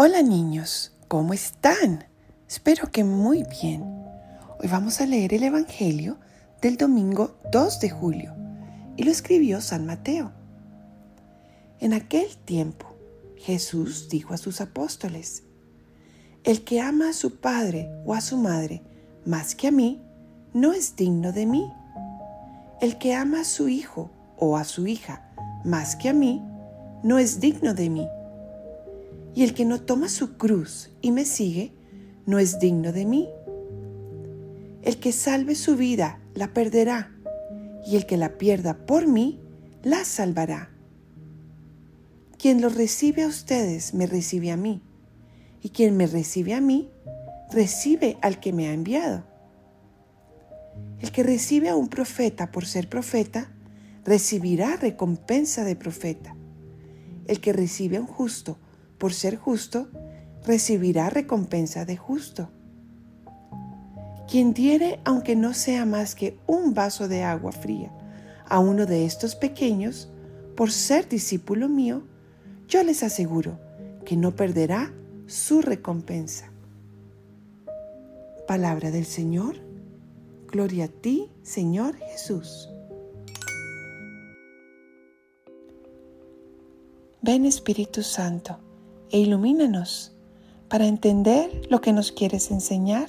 Hola niños, ¿cómo están? Espero que muy bien. Hoy vamos a leer el Evangelio del domingo 2 de julio y lo escribió San Mateo. En aquel tiempo Jesús dijo a sus apóstoles, El que ama a su padre o a su madre más que a mí, no es digno de mí. El que ama a su hijo o a su hija más que a mí, no es digno de mí. Y el que no toma su cruz y me sigue, no es digno de mí. El que salve su vida, la perderá, y el que la pierda por mí, la salvará. Quien lo recibe a ustedes, me recibe a mí, y quien me recibe a mí, recibe al que me ha enviado. El que recibe a un profeta por ser profeta, recibirá recompensa de profeta. El que recibe a un justo por ser justo, recibirá recompensa de justo. Quien diere, aunque no sea más que un vaso de agua fría, a uno de estos pequeños, por ser discípulo mío, yo les aseguro que no perderá su recompensa. Palabra del Señor. Gloria a ti, Señor Jesús. Ven Espíritu Santo e ilumínanos para entender lo que nos quieres enseñar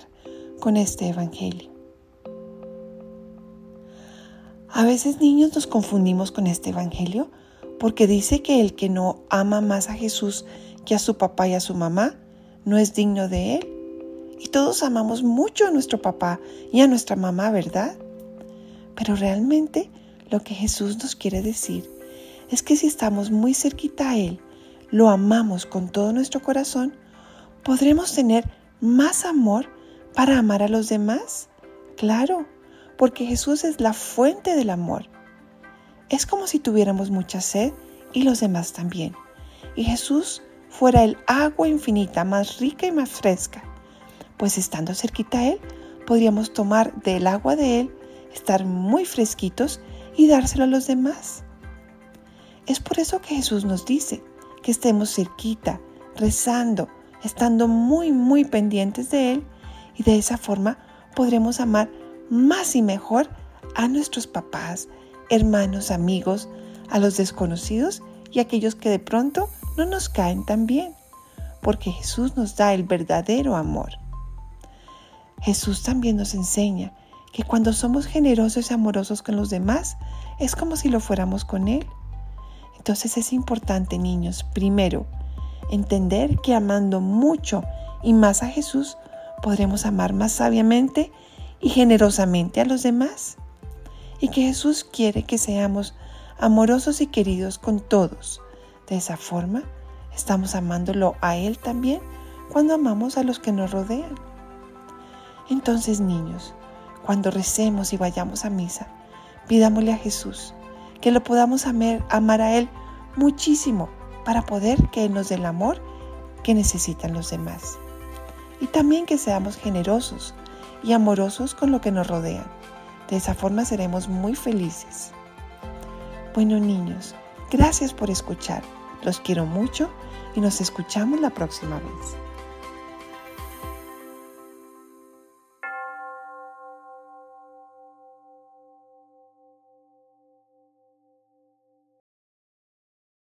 con este Evangelio. A veces niños nos confundimos con este Evangelio porque dice que el que no ama más a Jesús que a su papá y a su mamá no es digno de él. Y todos amamos mucho a nuestro papá y a nuestra mamá, ¿verdad? Pero realmente lo que Jesús nos quiere decir es que si estamos muy cerquita a Él lo amamos con todo nuestro corazón, podremos tener más amor para amar a los demás. Claro, porque Jesús es la fuente del amor. Es como si tuviéramos mucha sed y los demás también. Y Jesús fuera el agua infinita más rica y más fresca. Pues estando cerquita a Él, podríamos tomar del agua de Él, estar muy fresquitos y dárselo a los demás. Es por eso que Jesús nos dice, que estemos cerquita, rezando, estando muy, muy pendientes de Él y de esa forma podremos amar más y mejor a nuestros papás, hermanos, amigos, a los desconocidos y a aquellos que de pronto no nos caen tan bien, porque Jesús nos da el verdadero amor. Jesús también nos enseña que cuando somos generosos y amorosos con los demás, es como si lo fuéramos con Él. Entonces es importante, niños, primero, entender que amando mucho y más a Jesús, podremos amar más sabiamente y generosamente a los demás. Y que Jesús quiere que seamos amorosos y queridos con todos. De esa forma, estamos amándolo a Él también cuando amamos a los que nos rodean. Entonces, niños, cuando recemos y vayamos a misa, pidámosle a Jesús que lo podamos amar, a Él muchísimo para poder que Él nos dé el amor que necesitan los demás. Y también que seamos generosos y amorosos con lo que nos rodean. De esa forma seremos muy felices. Bueno niños, gracias por escuchar. Los quiero mucho y nos escuchamos la próxima vez.